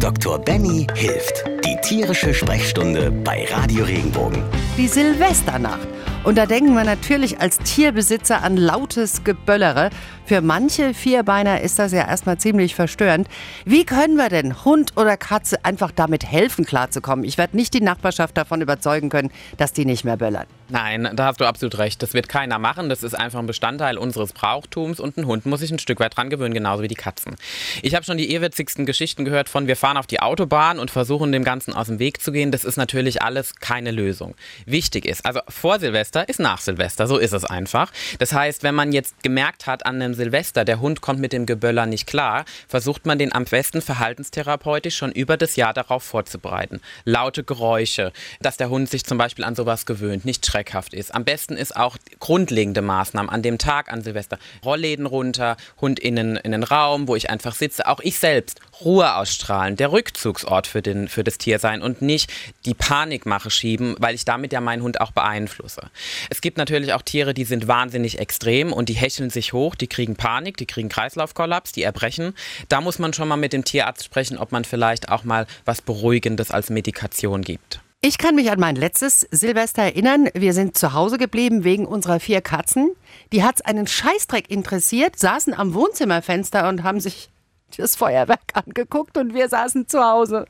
Dr. Benny hilft. Die tierische Sprechstunde bei Radio Regenbogen. Die Silvesternacht. Und da denken wir natürlich als Tierbesitzer an lautes Geböllere. Für manche Vierbeiner ist das ja erstmal ziemlich verstörend. Wie können wir denn Hund oder Katze einfach damit helfen, klarzukommen? Ich werde nicht die Nachbarschaft davon überzeugen können, dass die nicht mehr böllern. Nein, da hast du absolut recht. Das wird keiner machen. Das ist einfach ein Bestandteil unseres Brauchtums und ein Hund muss sich ein Stück weit dran gewöhnen, genauso wie die Katzen. Ich habe schon die ehrwitzigsten Geschichten gehört von wir fahren auf die Autobahn und versuchen dem Ganzen aus dem Weg zu gehen. Das ist natürlich alles keine Lösung. Wichtig ist, also vor Silvester ist nach Silvester, so ist es einfach. Das heißt, wenn man jetzt gemerkt hat an einem Silvester, der Hund kommt mit dem Geböller nicht klar, versucht man den am besten verhaltenstherapeutisch schon über das Jahr darauf vorzubereiten. Laute Geräusche, dass der Hund sich zum Beispiel an sowas gewöhnt, nicht schreckhaft ist. Am besten ist auch grundlegende Maßnahmen an dem Tag an Silvester. Rollläden runter, Hund in den, in den Raum, wo ich einfach sitze. Auch ich selbst. Ruhe ausstrahlen, der Rückzugsort für, den, für das Tier sein und nicht die Panikmache schieben, weil ich damit ja meinen Hund auch beeinflusse. Es gibt natürlich auch Tiere, die sind wahnsinnig extrem und die hecheln sich hoch, die kriegen Panik, die kriegen Kreislaufkollaps, die erbrechen. Da muss man schon mal mit dem Tierarzt sprechen, ob man vielleicht auch mal was Beruhigendes als Medikation gibt. Ich kann mich an mein letztes Silvester erinnern. Wir sind zu Hause geblieben wegen unserer vier Katzen. Die hat's einen Scheißdreck interessiert, saßen am Wohnzimmerfenster und haben sich das Feuerwerk angeguckt und wir saßen zu Hause.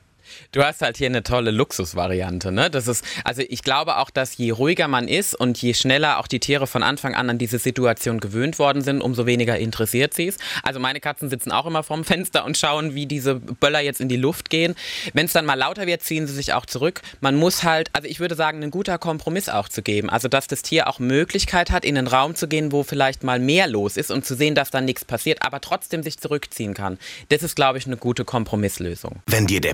Du hast halt hier eine tolle Luxusvariante, ne? Das ist, also ich glaube auch, dass je ruhiger man ist und je schneller auch die Tiere von Anfang an an diese Situation gewöhnt worden sind, umso weniger interessiert sie es. Also meine Katzen sitzen auch immer vorm Fenster und schauen, wie diese Böller jetzt in die Luft gehen. Wenn es dann mal lauter wird, ziehen sie sich auch zurück. Man muss halt, also ich würde sagen, ein guter Kompromiss auch zu geben. Also dass das Tier auch Möglichkeit hat, in einen Raum zu gehen, wo vielleicht mal mehr los ist und zu sehen, dass dann nichts passiert, aber trotzdem sich zurückziehen kann. Das ist, glaube ich, eine gute Kompromisslösung. Wenn dir der